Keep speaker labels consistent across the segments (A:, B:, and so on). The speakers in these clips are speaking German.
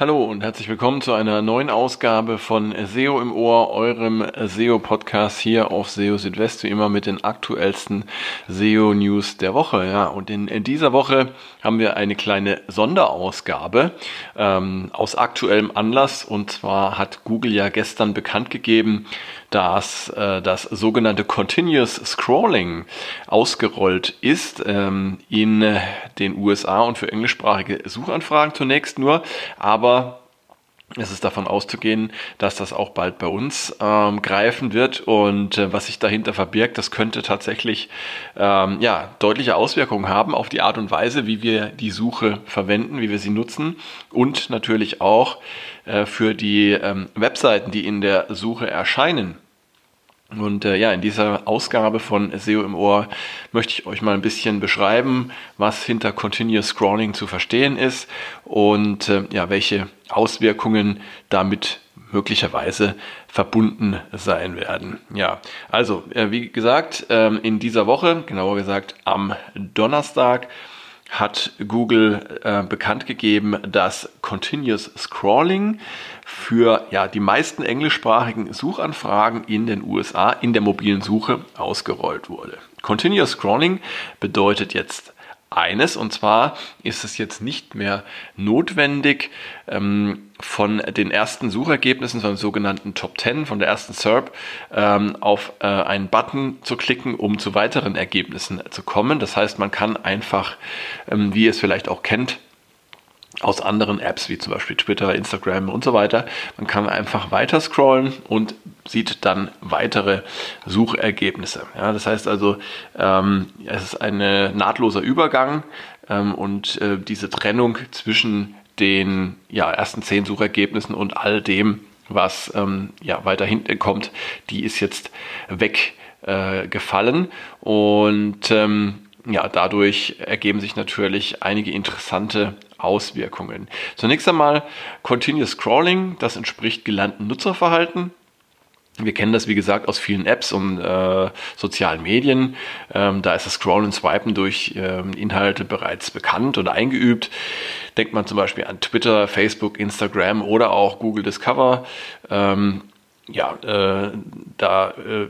A: Hallo und herzlich willkommen zu einer neuen Ausgabe von SEO im Ohr, eurem SEO-Podcast hier auf SEO Südwest, wie immer mit den aktuellsten SEO-News der Woche. Ja, und in, in, dieser Woche haben wir eine kleine Sonderausgabe ähm, aus aktuellem Anlass. Und zwar hat Google ja gestern bekannt gegeben, dass äh, das sogenannte Continuous Scrolling ausgerollt ist ähm, in den USA und für englischsprachige Suchanfragen zunächst nur, aber es ist davon auszugehen, dass das auch bald bei uns ähm, greifen wird und äh, was sich dahinter verbirgt, das könnte tatsächlich ähm, ja, deutliche Auswirkungen haben auf die Art und Weise, wie wir die Suche verwenden, wie wir sie nutzen und natürlich auch äh, für die ähm, Webseiten, die in der Suche erscheinen. Und äh, ja, in dieser Ausgabe von SEO im Ohr möchte ich euch mal ein bisschen beschreiben, was hinter Continuous Scrolling zu verstehen ist und äh, ja, welche Auswirkungen damit möglicherweise verbunden sein werden. Ja, also äh, wie gesagt, ähm, in dieser Woche, genauer gesagt am Donnerstag, hat Google äh, bekannt gegeben, dass Continuous Scrolling für ja, die meisten englischsprachigen Suchanfragen in den USA in der mobilen Suche ausgerollt wurde. Continuous Scrolling bedeutet jetzt eines, und zwar ist es jetzt nicht mehr notwendig, ähm, von den ersten Suchergebnissen, von den sogenannten Top 10, von der ersten SERP, ähm, auf äh, einen Button zu klicken, um zu weiteren Ergebnissen zu kommen. Das heißt, man kann einfach, ähm, wie ihr es vielleicht auch kennt, aus anderen Apps wie zum Beispiel Twitter, Instagram und so weiter. Man kann einfach weiter scrollen und sieht dann weitere Suchergebnisse. Ja, das heißt also, ähm, es ist ein nahtloser Übergang ähm, und äh, diese Trennung zwischen den ja, ersten zehn Suchergebnissen und all dem, was ähm, ja, weiter hinten kommt, die ist jetzt weggefallen. Äh, und ähm, ja, dadurch ergeben sich natürlich einige interessante Auswirkungen. Zunächst einmal Continuous Scrolling, das entspricht gelernten Nutzerverhalten. Wir kennen das, wie gesagt, aus vielen Apps und äh, sozialen Medien. Ähm, da ist das Scrollen und Swipen durch ähm, Inhalte bereits bekannt oder eingeübt. Denkt man zum Beispiel an Twitter, Facebook, Instagram oder auch Google Discover. Ähm, ja, äh, da äh,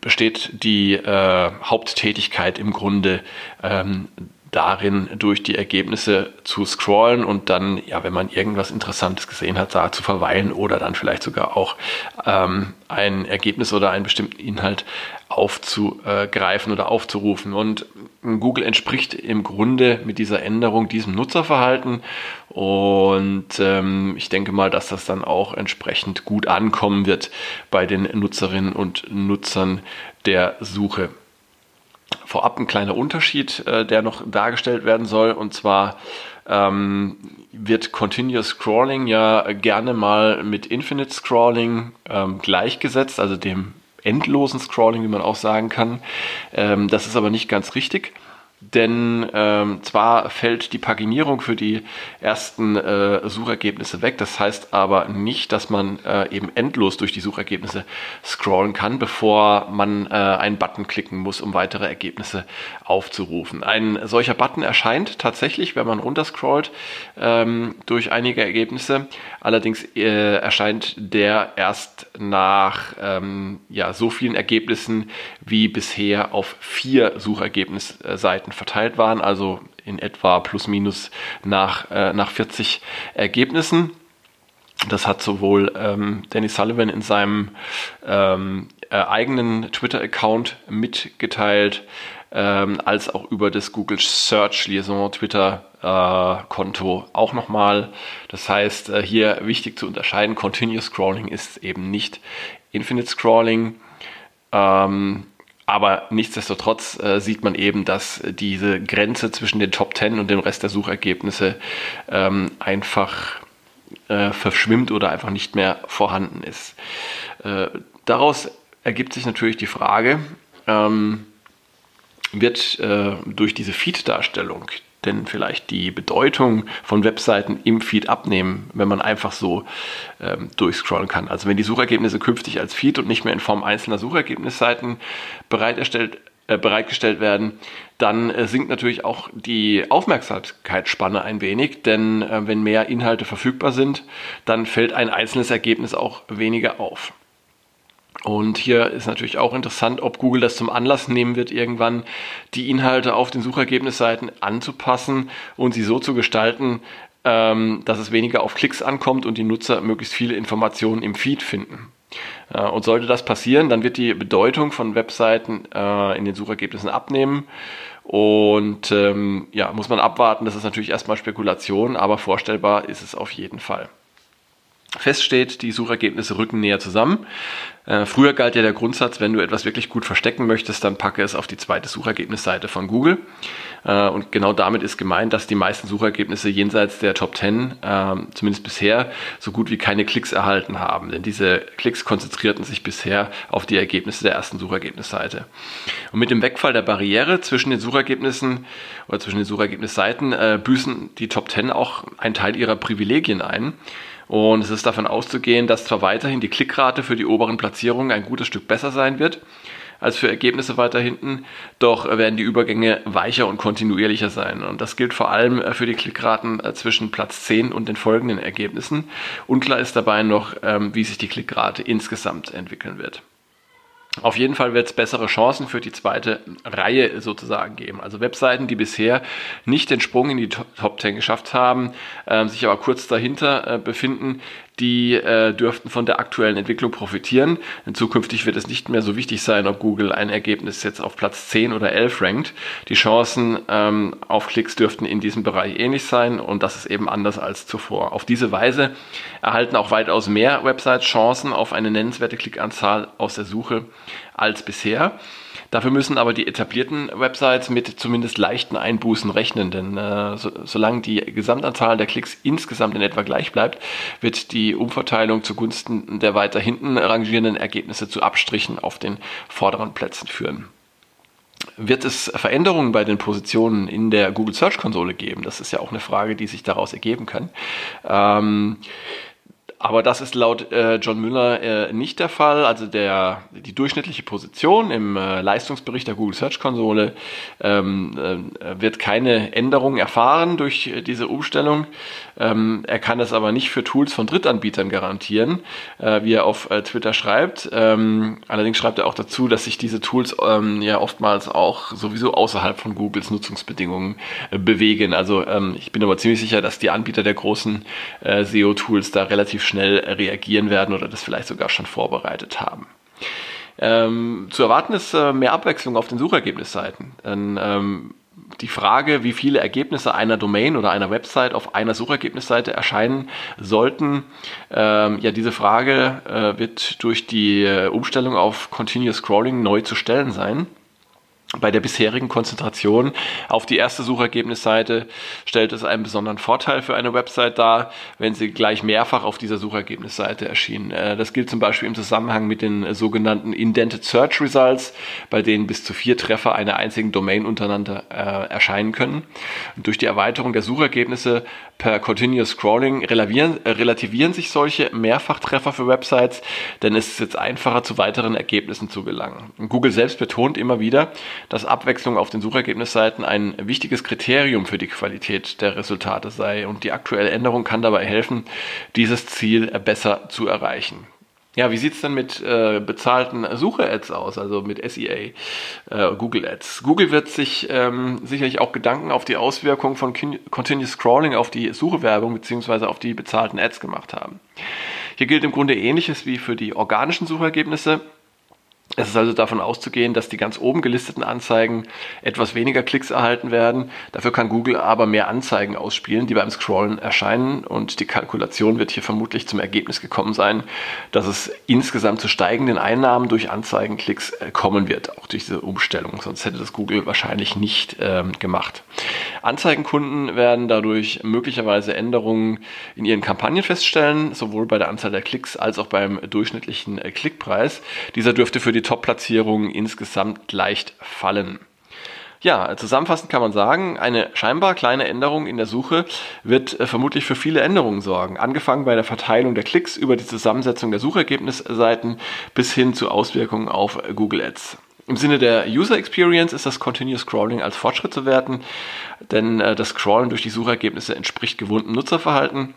A: besteht die äh, Haupttätigkeit im Grunde ähm, darin, durch die Ergebnisse zu scrollen und dann, ja, wenn man irgendwas Interessantes gesehen hat, da zu verweilen oder dann vielleicht sogar auch ähm, ein Ergebnis oder einen bestimmten Inhalt aufzugreifen oder aufzurufen. Und Google entspricht im Grunde mit dieser Änderung diesem Nutzerverhalten und ähm, ich denke mal, dass das dann auch entsprechend gut ankommen wird bei den Nutzerinnen und Nutzern der Suche vorab ein kleiner Unterschied, äh, der noch dargestellt werden soll. Und zwar ähm, wird Continuous Scrolling ja gerne mal mit Infinite Scrolling ähm, gleichgesetzt, also dem endlosen Scrolling, wie man auch sagen kann. Ähm, das ist aber nicht ganz richtig. Denn ähm, zwar fällt die Paginierung für die ersten äh, Suchergebnisse weg, das heißt aber nicht, dass man äh, eben endlos durch die Suchergebnisse scrollen kann, bevor man äh, einen Button klicken muss, um weitere Ergebnisse aufzurufen. Ein solcher Button erscheint tatsächlich, wenn man runterscrollt, ähm, durch einige Ergebnisse. Allerdings äh, erscheint der erst nach ähm, ja, so vielen Ergebnissen wie bisher auf vier Suchergebnisseiten Seiten verteilt waren, also in etwa plus minus nach, äh, nach 40 Ergebnissen. Das hat sowohl ähm, Danny Sullivan in seinem ähm, äh, eigenen Twitter-Account mitgeteilt, ähm, als auch über das Google Search Liaison Twitter äh, Konto auch nochmal. Das heißt, äh, hier wichtig zu unterscheiden, Continuous Scrolling ist eben nicht Infinite Scrolling. Ähm, aber nichtsdestotrotz äh, sieht man eben, dass diese Grenze zwischen den Top 10 und dem Rest der Suchergebnisse ähm, einfach äh, verschwimmt oder einfach nicht mehr vorhanden ist. Äh, daraus ergibt sich natürlich die Frage, ähm, wird äh, durch diese Feed-Darstellung denn vielleicht die Bedeutung von Webseiten im Feed abnehmen, wenn man einfach so ähm, durchscrollen kann. Also wenn die Suchergebnisse künftig als Feed und nicht mehr in Form einzelner Suchergebnisseiten bereitgestellt äh, bereitgestellt werden, dann äh, sinkt natürlich auch die Aufmerksamkeitsspanne ein wenig, denn äh, wenn mehr Inhalte verfügbar sind, dann fällt ein einzelnes Ergebnis auch weniger auf. Und hier ist natürlich auch interessant, ob Google das zum Anlass nehmen wird, irgendwann die Inhalte auf den Suchergebnisseiten anzupassen und sie so zu gestalten, ähm, dass es weniger auf Klicks ankommt und die Nutzer möglichst viele Informationen im Feed finden. Äh, und sollte das passieren, dann wird die Bedeutung von Webseiten äh, in den Suchergebnissen abnehmen. Und ähm, ja, muss man abwarten. Das ist natürlich erstmal Spekulation, aber vorstellbar ist es auf jeden Fall. Fest steht, die Suchergebnisse rücken näher zusammen. Äh, früher galt ja der Grundsatz, wenn du etwas wirklich gut verstecken möchtest, dann packe es auf die zweite Suchergebnisseite von Google. Äh, und genau damit ist gemeint, dass die meisten Suchergebnisse jenseits der Top 10, äh, zumindest bisher, so gut wie keine Klicks erhalten haben. Denn diese Klicks konzentrierten sich bisher auf die Ergebnisse der ersten Suchergebnisseite. Und mit dem Wegfall der Barriere zwischen den Suchergebnissen oder zwischen den Suchergebnisseiten äh, büßen die Top 10 auch einen Teil ihrer Privilegien ein. Und es ist davon auszugehen, dass zwar weiterhin die Klickrate für die oberen Platzierungen ein gutes Stück besser sein wird als für Ergebnisse weiter hinten, doch werden die Übergänge weicher und kontinuierlicher sein. Und das gilt vor allem für die Klickraten äh, zwischen Platz 10 und den folgenden Ergebnissen. Unklar ist dabei noch, ähm, wie sich die Klickrate insgesamt entwickeln wird. Auf jeden Fall wird es bessere Chancen für die zweite Reihe sozusagen geben. Also Webseiten, die bisher nicht den Sprung in die Top 10 geschafft haben, äh, sich aber kurz dahinter äh, befinden, die äh, dürften von der aktuellen Entwicklung profitieren. Denn zukünftig wird es nicht mehr so wichtig sein, ob Google ein Ergebnis jetzt auf Platz 10 oder 11 rankt. Die Chancen ähm, auf Klicks dürften in diesem Bereich ähnlich sein und das ist eben anders als zuvor. Auf diese Weise erhalten auch weitaus mehr Websites Chancen auf eine nennenswerte Klickanzahl aus der Suche als bisher. Dafür müssen aber die etablierten Websites mit zumindest leichten Einbußen rechnen, denn äh, so, solange die Gesamtanzahl der Klicks insgesamt in etwa gleich bleibt, wird die Umverteilung zugunsten der weiter hinten rangierenden Ergebnisse zu Abstrichen auf den vorderen Plätzen führen. Wird es Veränderungen bei den Positionen in der Google Search Konsole geben? Das ist ja auch eine Frage, die sich daraus ergeben kann. Ähm, aber das ist laut äh, John Müller äh, nicht der Fall. Also der, die durchschnittliche Position im äh, Leistungsbericht der Google Search Konsole ähm, äh, wird keine Änderung erfahren durch äh, diese Umstellung. Ähm, er kann das aber nicht für Tools von Drittanbietern garantieren, äh, wie er auf Twitter schreibt. Ähm, allerdings schreibt er auch dazu, dass sich diese Tools ähm, ja oftmals auch sowieso außerhalb von Googles Nutzungsbedingungen bewegen. Also ähm, ich bin aber ziemlich sicher, dass die Anbieter der großen SEO-Tools da relativ schnell reagieren werden oder das vielleicht sogar schon vorbereitet haben. Ähm, zu erwarten ist äh, mehr Abwechslung auf den Suchergebnisseiten. Denn, ähm, die Frage, wie viele Ergebnisse einer Domain oder einer Website auf einer Suchergebnisseite erscheinen sollten, ähm, ja, diese Frage äh, wird durch die äh, Umstellung auf Continuous Scrolling neu zu stellen sein bei der bisherigen Konzentration auf die erste Suchergebnisseite stellt es einen besonderen Vorteil für eine Website dar, wenn sie gleich mehrfach auf dieser Suchergebnisseite erschien. Äh, das gilt zum Beispiel im Zusammenhang mit den sogenannten Indented Search Results, bei denen bis zu vier Treffer einer einzigen Domain untereinander äh, erscheinen können. Und durch die Erweiterung der Suchergebnisse per Continuous Scrolling relativieren, äh, relativieren sich solche Mehrfachtreffer für Websites, denn es ist jetzt einfacher zu weiteren Ergebnissen zu gelangen. Google selbst betont immer wieder, dass Abwechslung auf den Suchergebnisseiten ein wichtiges Kriterium für die Qualität der Resultate sei und die aktuelle Änderung kann dabei helfen, dieses Ziel besser zu erreichen. Ja, wie sieht's denn mit äh, bezahlten Suche-Ads aus, also mit SEA, äh, Google Ads? Google wird sich ähm, sicherlich auch Gedanken auf die Auswirkungen von Continuous Scrolling auf die Suchewerbung bzw. auf die bezahlten Ads gemacht haben. Hier gilt im Grunde ähnliches wie für die organischen Suchergebnisse. Es ist also davon auszugehen, dass die ganz oben gelisteten Anzeigen etwas weniger Klicks erhalten werden. Dafür kann Google aber mehr Anzeigen ausspielen, die beim Scrollen erscheinen. Und die Kalkulation wird hier vermutlich zum Ergebnis gekommen sein, dass es insgesamt zu steigenden Einnahmen durch Anzeigenklicks äh, kommen wird, auch durch diese Umstellung. Sonst hätte das Google wahrscheinlich nicht ähm, gemacht. Anzeigenkunden werden dadurch möglicherweise Änderungen in ihren Kampagnen feststellen, sowohl bei der Anzahl der Klicks als auch beim durchschnittlichen äh, Klickpreis. Dieser dürfte für die Top-Platzierungen insgesamt leicht fallen. Ja, zusammenfassend kann man sagen, eine scheinbar kleine Änderung in der Suche wird äh, vermutlich für viele Änderungen sorgen. Angefangen bei der Verteilung der Klicks über die Zusammensetzung der Suchergebnisseiten bis hin zu Auswirkungen auf Google Ads. Im Sinne der User Experience ist das Continuous Scrolling als Fortschritt zu werten, denn äh, das Scrollen durch die Suchergebnisse entspricht gewohntem Nutzerverhalten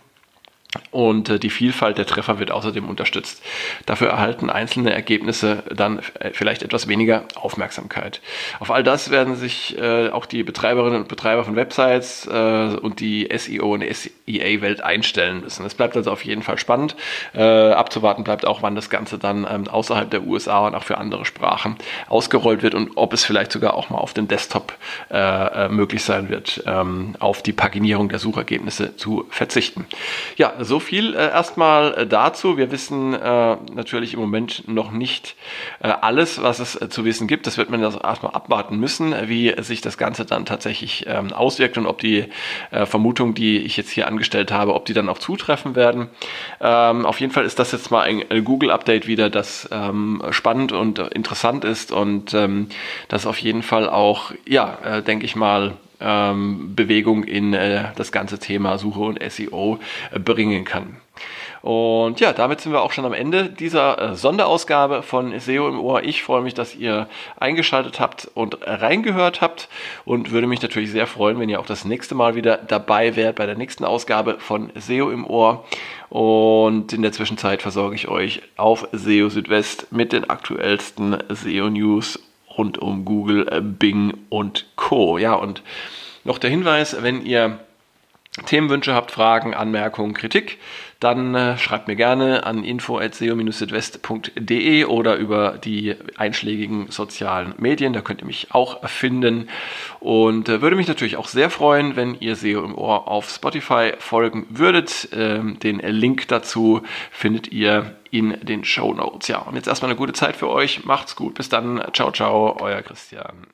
A: und äh, die Vielfalt der Treffer wird außerdem unterstützt. Dafür erhalten einzelne Ergebnisse dann äh, vielleicht etwas weniger Aufmerksamkeit. Auf all das werden sich äh, auch die Betreiberinnen und Betreiber von Websites äh, und die SEO und SEA-Welt einstellen müssen. Es bleibt also auf jeden Fall spannend. Äh, abzuwarten bleibt auch, wann das Ganze dann ähm, außerhalb der USA und auch für andere Sprachen ausgerollt wird und ob es vielleicht sogar auch mal auf dem Desktop möglich sein wird, ähm, auf die Paginierung der Suchergebnisse zu verzichten. Ja, so viel äh, erstmal äh, dazu. Wir wissen äh, natürlich im Moment noch nicht äh, alles, was es äh, zu wissen gibt. Das wird man also erstmal abwarten müssen, wie sich das Ganze dann tatsächlich ähm, auswirkt und ob die äh, Vermutung, die ich jetzt hier angestellt habe, ob die dann auch zutreffen werden. Ähm, auf jeden Fall ist das jetzt mal ein, ein Google-Update wieder, das ähm, spannend und interessant ist und ähm, das auf jeden Fall auch, ja, denke ich mal, ähm, Bewegung in äh, das ganze Thema Suche und SEO äh, bringen kann. Und ja, damit sind wir auch schon am Ende dieser äh, Sonderausgabe von SEO im Ohr. Ich freue mich, dass ihr eingeschaltet habt und reingehört habt und würde mich natürlich sehr freuen, wenn ihr auch das nächste Mal wieder dabei wärt bei der nächsten Ausgabe von SEO im Ohr. Und in der Zwischenzeit versorge ich euch auf SEO Südwest mit den aktuellsten SEO News rund um Google, äh, Bing und Co. Ja, und noch der Hinweis, wenn ihr Themenwünsche habt, Fragen, Anmerkungen, Kritik, dann äh, schreibt mir gerne an info.seo-südwest.de oder über die einschlägigen sozialen Medien. Da könnt ihr mich auch finden. Und äh, würde mich natürlich auch sehr freuen, wenn ihr SEO im Ohr auf Spotify folgen würdet. Ähm, den Link dazu findet ihr in den Show Notes. Ja, und jetzt erstmal eine gute Zeit für euch. Macht's gut. Bis dann. Ciao, ciao. Euer Christian.